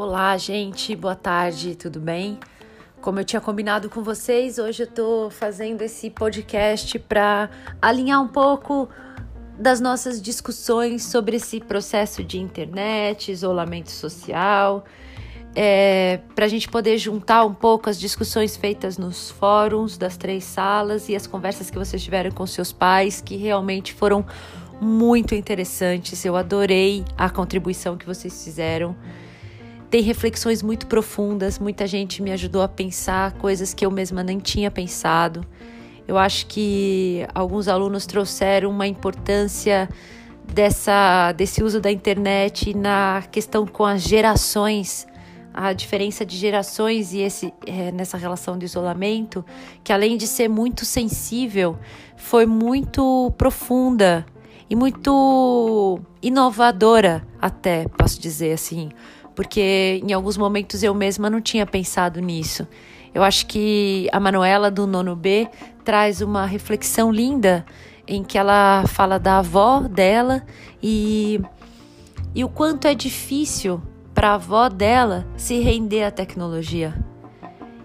Olá, gente, boa tarde, tudo bem? Como eu tinha combinado com vocês, hoje eu tô fazendo esse podcast para alinhar um pouco das nossas discussões sobre esse processo de internet, isolamento social, é, para a gente poder juntar um pouco as discussões feitas nos fóruns das três salas e as conversas que vocês tiveram com seus pais, que realmente foram muito interessantes. Eu adorei a contribuição que vocês fizeram. Tem reflexões muito profundas, muita gente me ajudou a pensar coisas que eu mesma nem tinha pensado. Eu acho que alguns alunos trouxeram uma importância dessa, desse uso da internet na questão com as gerações, a diferença de gerações e esse, é, nessa relação de isolamento, que além de ser muito sensível, foi muito profunda e muito inovadora, até posso dizer assim, porque em alguns momentos eu mesma não tinha pensado nisso. Eu acho que a Manuela do nono B traz uma reflexão linda em que ela fala da avó dela e, e o quanto é difícil para a avó dela se render à tecnologia.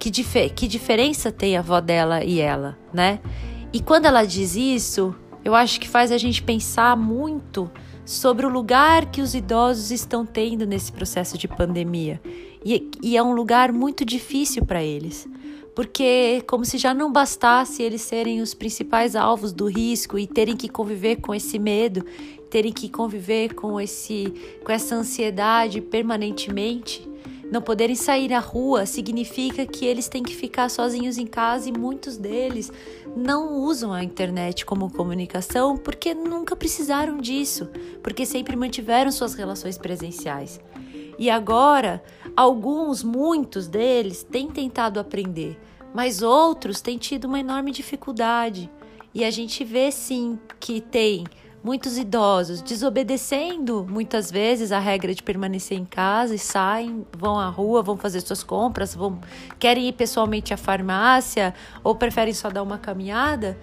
Que, dif que diferença tem a avó dela e ela, né? E quando ela diz isso, eu acho que faz a gente pensar muito sobre o lugar que os idosos estão tendo nesse processo de pandemia. E, e é um lugar muito difícil para eles, porque, como se já não bastasse eles serem os principais alvos do risco e terem que conviver com esse medo, terem que conviver com, esse, com essa ansiedade permanentemente não poderem sair à rua significa que eles têm que ficar sozinhos em casa e muitos deles não usam a internet como comunicação porque nunca precisaram disso, porque sempre mantiveram suas relações presenciais. E agora, alguns, muitos deles têm tentado aprender, mas outros têm tido uma enorme dificuldade. E a gente vê sim que tem muitos idosos desobedecendo muitas vezes a regra de permanecer em casa e saem, vão à rua, vão fazer suas compras, vão querem ir pessoalmente à farmácia ou preferem só dar uma caminhada.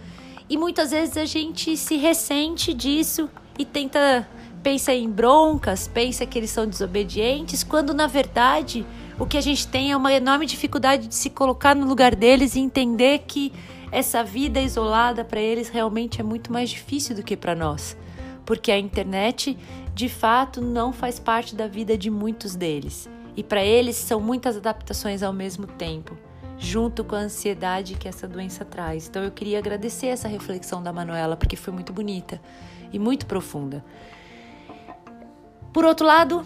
E muitas vezes a gente se ressente disso e tenta pensa em broncas, pensa que eles são desobedientes, quando na verdade o que a gente tem é uma enorme dificuldade de se colocar no lugar deles e entender que essa vida isolada para eles realmente é muito mais difícil do que para nós, porque a internet de fato não faz parte da vida de muitos deles. E para eles são muitas adaptações ao mesmo tempo, junto com a ansiedade que essa doença traz. Então eu queria agradecer essa reflexão da Manuela, porque foi muito bonita e muito profunda. Por outro lado,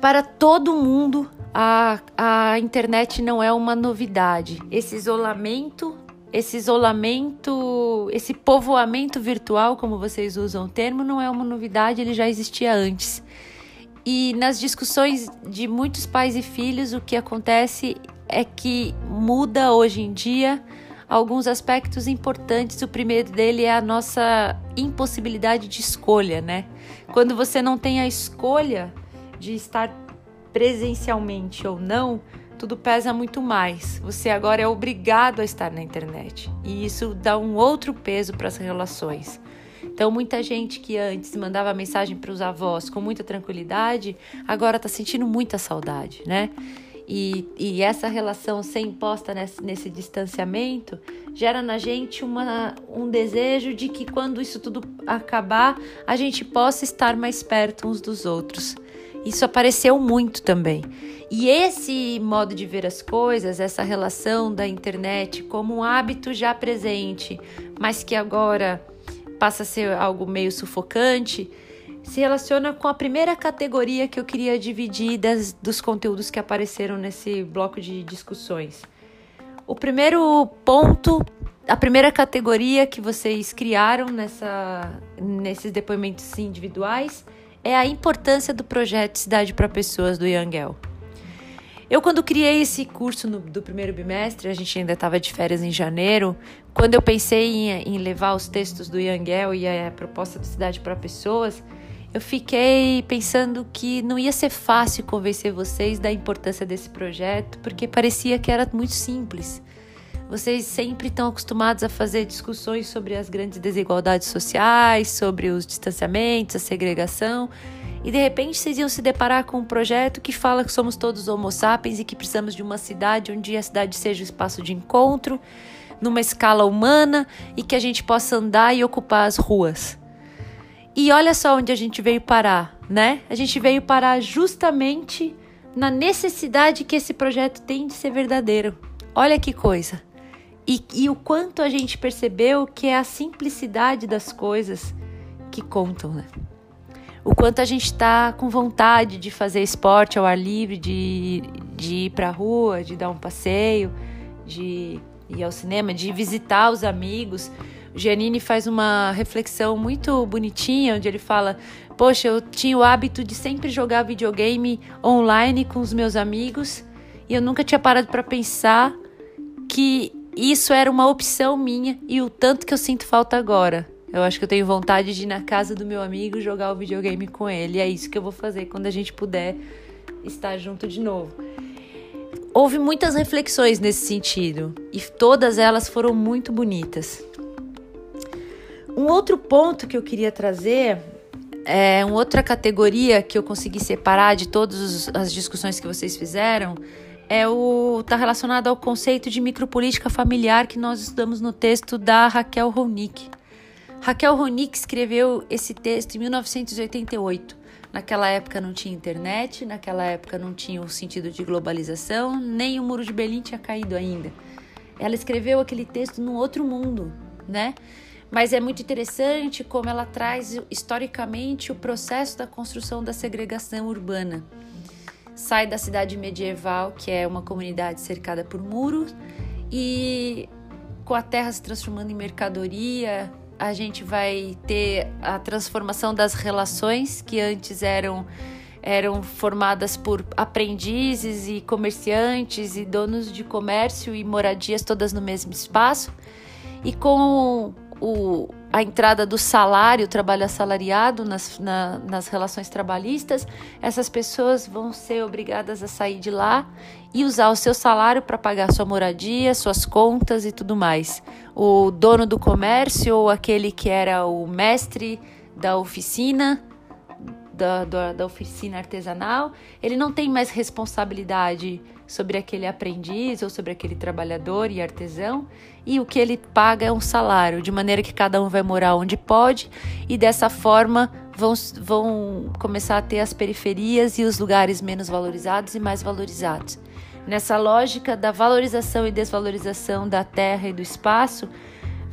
para todo mundo, a, a internet não é uma novidade. Esse isolamento esse isolamento, esse povoamento virtual, como vocês usam o termo, não é uma novidade, ele já existia antes. E nas discussões de muitos pais e filhos, o que acontece é que muda hoje em dia alguns aspectos importantes. O primeiro dele é a nossa impossibilidade de escolha, né? Quando você não tem a escolha de estar presencialmente ou não, tudo pesa muito mais. Você agora é obrigado a estar na internet. E isso dá um outro peso para as relações. Então, muita gente que antes mandava mensagem para os avós com muita tranquilidade, agora está sentindo muita saudade, né? E, e, essa relação ser imposta nesse, nesse, distanciamento gera na gente uma, um desejo de que quando isso tudo acabar, a gente possa estar mais perto uns dos outros. Isso apareceu muito também. E esse modo de ver as coisas, essa relação da internet como um hábito já presente, mas que agora passa a ser algo meio sufocante, se relaciona com a primeira categoria que eu queria dividir das, dos conteúdos que apareceram nesse bloco de discussões. O primeiro ponto, a primeira categoria que vocês criaram nessa, nesses depoimentos individuais é a importância do projeto Cidade para Pessoas do Yangel. Eu, quando criei esse curso no, do primeiro bimestre, a gente ainda estava de férias em janeiro, quando eu pensei em, em levar os textos do Yangel e a, a proposta do Cidade para Pessoas, eu fiquei pensando que não ia ser fácil convencer vocês da importância desse projeto, porque parecia que era muito simples. Vocês sempre estão acostumados a fazer discussões sobre as grandes desigualdades sociais, sobre os distanciamentos, a segregação. E de repente vocês iam se deparar com um projeto que fala que somos todos homo sapiens e que precisamos de uma cidade onde a cidade seja o espaço de encontro, numa escala humana e que a gente possa andar e ocupar as ruas. E olha só onde a gente veio parar, né? A gente veio parar justamente na necessidade que esse projeto tem de ser verdadeiro. Olha que coisa. E, e o quanto a gente percebeu que é a simplicidade das coisas que contam, né? O quanto a gente está com vontade de fazer esporte ao ar livre, de, de ir para a rua, de dar um passeio, de ir ao cinema, de visitar os amigos. O Giannini faz uma reflexão muito bonitinha, onde ele fala: Poxa, eu tinha o hábito de sempre jogar videogame online com os meus amigos e eu nunca tinha parado para pensar que isso era uma opção minha e o tanto que eu sinto falta agora. Eu acho que eu tenho vontade de ir na casa do meu amigo jogar o videogame com ele. É isso que eu vou fazer quando a gente puder estar junto de novo. Houve muitas reflexões nesse sentido e todas elas foram muito bonitas. Um outro ponto que eu queria trazer é uma outra categoria que eu consegui separar de todas as discussões que vocês fizeram é o está relacionado ao conceito de micropolítica familiar que nós estudamos no texto da Raquel Ronick. Raquel Ronick escreveu esse texto em 1988. Naquela época não tinha internet, naquela época não tinha o sentido de globalização, nem o muro de Berlim tinha caído ainda. Ela escreveu aquele texto num outro mundo, né? Mas é muito interessante como ela traz historicamente o processo da construção da segregação urbana sai da cidade medieval, que é uma comunidade cercada por muros, e com a terra se transformando em mercadoria, a gente vai ter a transformação das relações que antes eram eram formadas por aprendizes e comerciantes e donos de comércio e moradias todas no mesmo espaço. E com o, a entrada do salário, o trabalho assalariado nas, na, nas relações trabalhistas, essas pessoas vão ser obrigadas a sair de lá e usar o seu salário para pagar sua moradia, suas contas e tudo mais. O dono do comércio ou aquele que era o mestre da oficina da, da, da, oficina artesanal, ele não tem mais responsabilidade sobre aquele aprendiz ou sobre aquele trabalhador e artesão, e o que ele paga é um salário, de maneira que cada um vai morar onde pode, e dessa forma vão, vão começar a ter as periferias e os lugares menos valorizados e mais valorizados. Nessa lógica da valorização e desvalorização da terra e do espaço,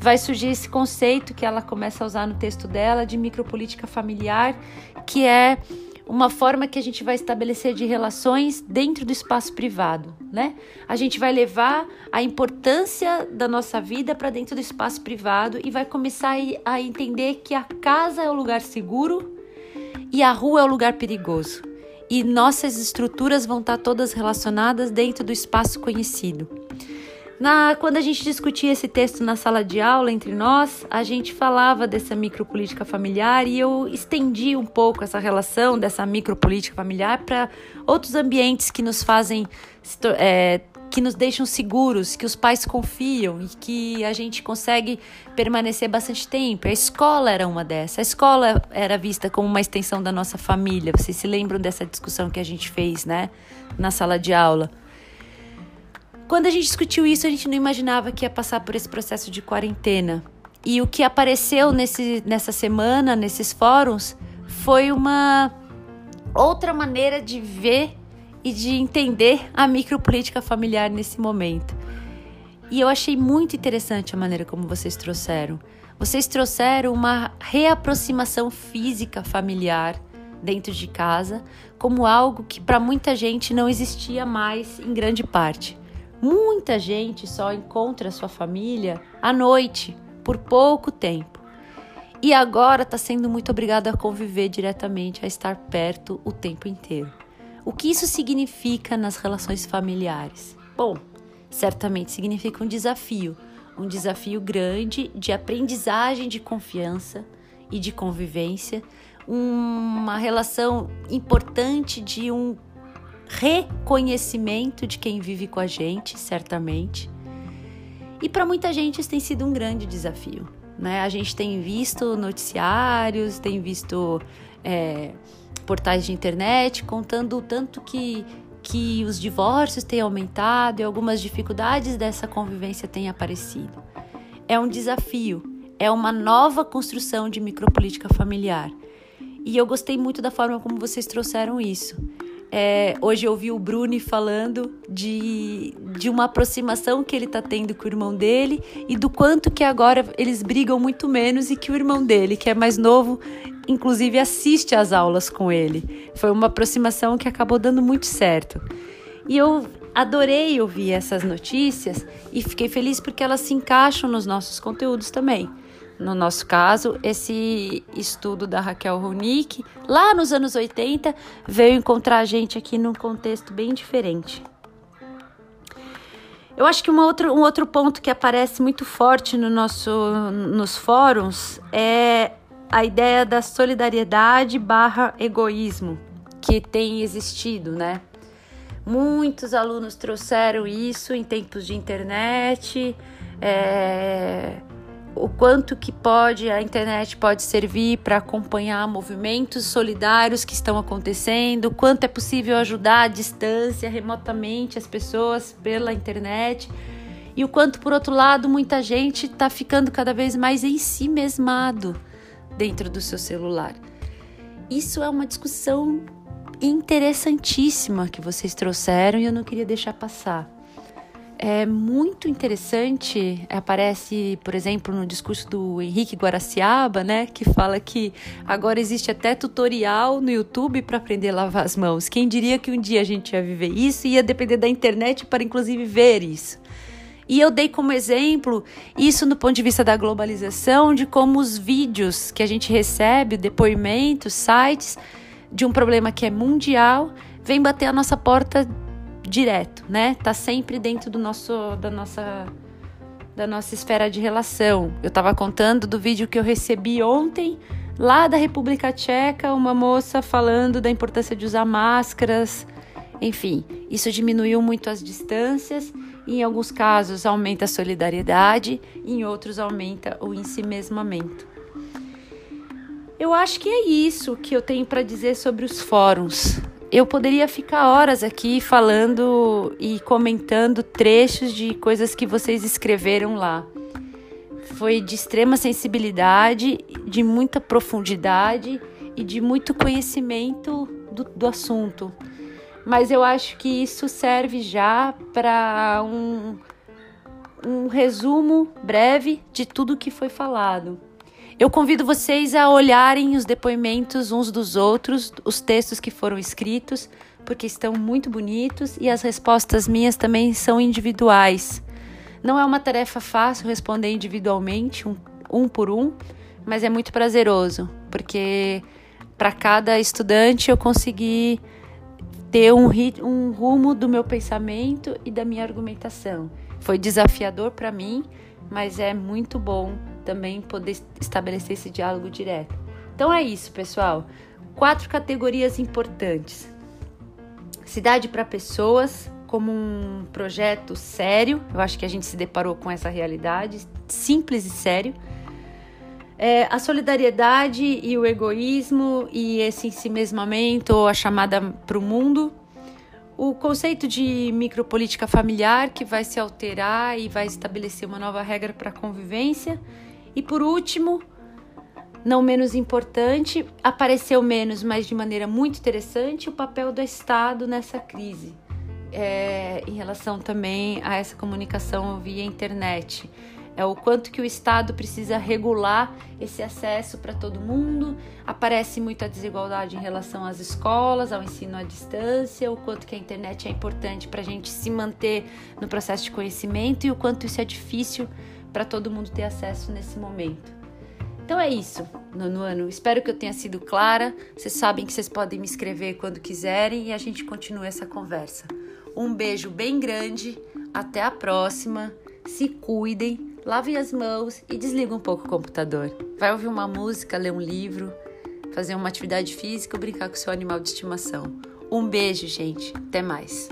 vai surgir esse conceito que ela começa a usar no texto dela de micropolítica familiar, que é uma forma que a gente vai estabelecer de relações dentro do espaço privado, né? A gente vai levar a importância da nossa vida para dentro do espaço privado e vai começar a entender que a casa é o lugar seguro e a rua é o lugar perigoso. E nossas estruturas vão estar todas relacionadas dentro do espaço conhecido. Na, quando a gente discutia esse texto na sala de aula entre nós, a gente falava dessa micropolítica familiar e eu estendi um pouco essa relação dessa micropolítica familiar para outros ambientes que nos fazem, é, que nos deixam seguros, que os pais confiam e que a gente consegue permanecer bastante tempo. A escola era uma dessas. A escola era vista como uma extensão da nossa família. Vocês se lembram dessa discussão que a gente fez, né, na sala de aula? Quando a gente discutiu isso, a gente não imaginava que ia passar por esse processo de quarentena. E o que apareceu nesse, nessa semana, nesses fóruns, foi uma outra maneira de ver e de entender a micropolítica familiar nesse momento. E eu achei muito interessante a maneira como vocês trouxeram. Vocês trouxeram uma reaproximação física familiar dentro de casa como algo que para muita gente não existia mais em grande parte. Muita gente só encontra sua família à noite, por pouco tempo. E agora está sendo muito obrigado a conviver diretamente, a estar perto o tempo inteiro. O que isso significa nas relações familiares? Bom, certamente significa um desafio, um desafio grande de aprendizagem de confiança e de convivência, uma relação importante de um reconhecimento de quem vive com a gente, certamente. E para muita gente isso tem sido um grande desafio. Né? A gente tem visto noticiários, tem visto é, portais de internet, contando o tanto que, que os divórcios têm aumentado e algumas dificuldades dessa convivência têm aparecido. É um desafio, é uma nova construção de micropolítica familiar. E eu gostei muito da forma como vocês trouxeram isso. É, hoje eu ouvi o Bruni falando de, de uma aproximação que ele está tendo com o irmão dele e do quanto que agora eles brigam muito menos e que o irmão dele, que é mais novo, inclusive assiste às aulas com ele. Foi uma aproximação que acabou dando muito certo. E eu adorei ouvir essas notícias e fiquei feliz porque elas se encaixam nos nossos conteúdos também no nosso caso, esse estudo da Raquel Ronick, lá nos anos 80, veio encontrar a gente aqui num contexto bem diferente. Eu acho que uma outra, um outro ponto que aparece muito forte no nosso, nos fóruns é a ideia da solidariedade barra egoísmo que tem existido, né? Muitos alunos trouxeram isso em tempos de internet, é, o quanto que pode a internet pode servir para acompanhar movimentos solidários que estão acontecendo, quanto é possível ajudar à distância, remotamente as pessoas pela internet e o quanto por outro lado muita gente está ficando cada vez mais em si mesmado dentro do seu celular. Isso é uma discussão interessantíssima que vocês trouxeram e eu não queria deixar passar é muito interessante, aparece, por exemplo, no discurso do Henrique Guaraciaba, né, que fala que agora existe até tutorial no YouTube para aprender a lavar as mãos. Quem diria que um dia a gente ia viver isso e ia depender da internet para inclusive ver isso. E eu dei como exemplo isso no ponto de vista da globalização, de como os vídeos que a gente recebe, depoimentos, sites de um problema que é mundial, vem bater a nossa porta direto, né? Tá sempre dentro do nosso da nossa da nossa esfera de relação. Eu estava contando do vídeo que eu recebi ontem lá da República Tcheca, uma moça falando da importância de usar máscaras. Enfim, isso diminuiu muito as distâncias em alguns casos aumenta a solidariedade, em outros aumenta o ensimesmamento. Eu acho que é isso que eu tenho para dizer sobre os fóruns eu poderia ficar horas aqui falando e comentando trechos de coisas que vocês escreveram lá. Foi de extrema sensibilidade, de muita profundidade e de muito conhecimento do, do assunto. Mas eu acho que isso serve já para um, um resumo breve de tudo que foi falado. Eu convido vocês a olharem os depoimentos uns dos outros, os textos que foram escritos, porque estão muito bonitos e as respostas minhas também são individuais. Não é uma tarefa fácil responder individualmente, um, um por um, mas é muito prazeroso, porque para cada estudante eu consegui ter um, um rumo do meu pensamento e da minha argumentação. Foi desafiador para mim, mas é muito bom também poder estabelecer esse diálogo direto. Então é isso, pessoal. Quatro categorias importantes: cidade para pessoas, como um projeto sério. Eu acho que a gente se deparou com essa realidade, simples e sério. É, a solidariedade e o egoísmo e esse ensimesmamento, ou a chamada para o mundo, o conceito de micropolítica familiar que vai se alterar e vai estabelecer uma nova regra para a convivência. E por último, não menos importante, apareceu menos, mas de maneira muito interessante, o papel do Estado nessa crise, é, em relação também a essa comunicação via internet é o quanto que o Estado precisa regular esse acesso para todo mundo. Aparece muita desigualdade em relação às escolas, ao ensino à distância, o quanto que a internet é importante para a gente se manter no processo de conhecimento e o quanto isso é difícil para todo mundo ter acesso nesse momento. Então é isso, nono ano. Espero que eu tenha sido clara. Vocês sabem que vocês podem me escrever quando quiserem e a gente continua essa conversa. Um beijo bem grande, até a próxima. Se cuidem lave as mãos e desliga um pouco o computador. Vai ouvir uma música, ler um livro, fazer uma atividade física ou brincar com seu animal de estimação. Um beijo, gente. Até mais.